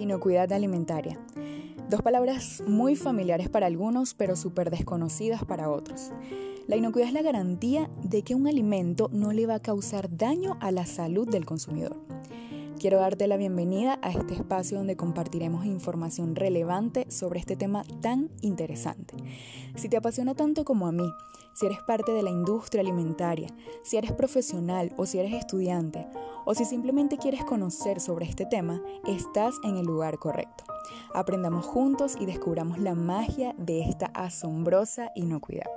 Inocuidad alimentaria. Dos palabras muy familiares para algunos, pero súper desconocidas para otros. La inocuidad es la garantía de que un alimento no le va a causar daño a la salud del consumidor. Quiero darte la bienvenida a este espacio donde compartiremos información relevante sobre este tema tan interesante. Si te apasiona tanto como a mí, si eres parte de la industria alimentaria, si eres profesional o si eres estudiante, o si simplemente quieres conocer sobre este tema, estás en el lugar correcto. Aprendamos juntos y descubramos la magia de esta asombrosa inocuidad.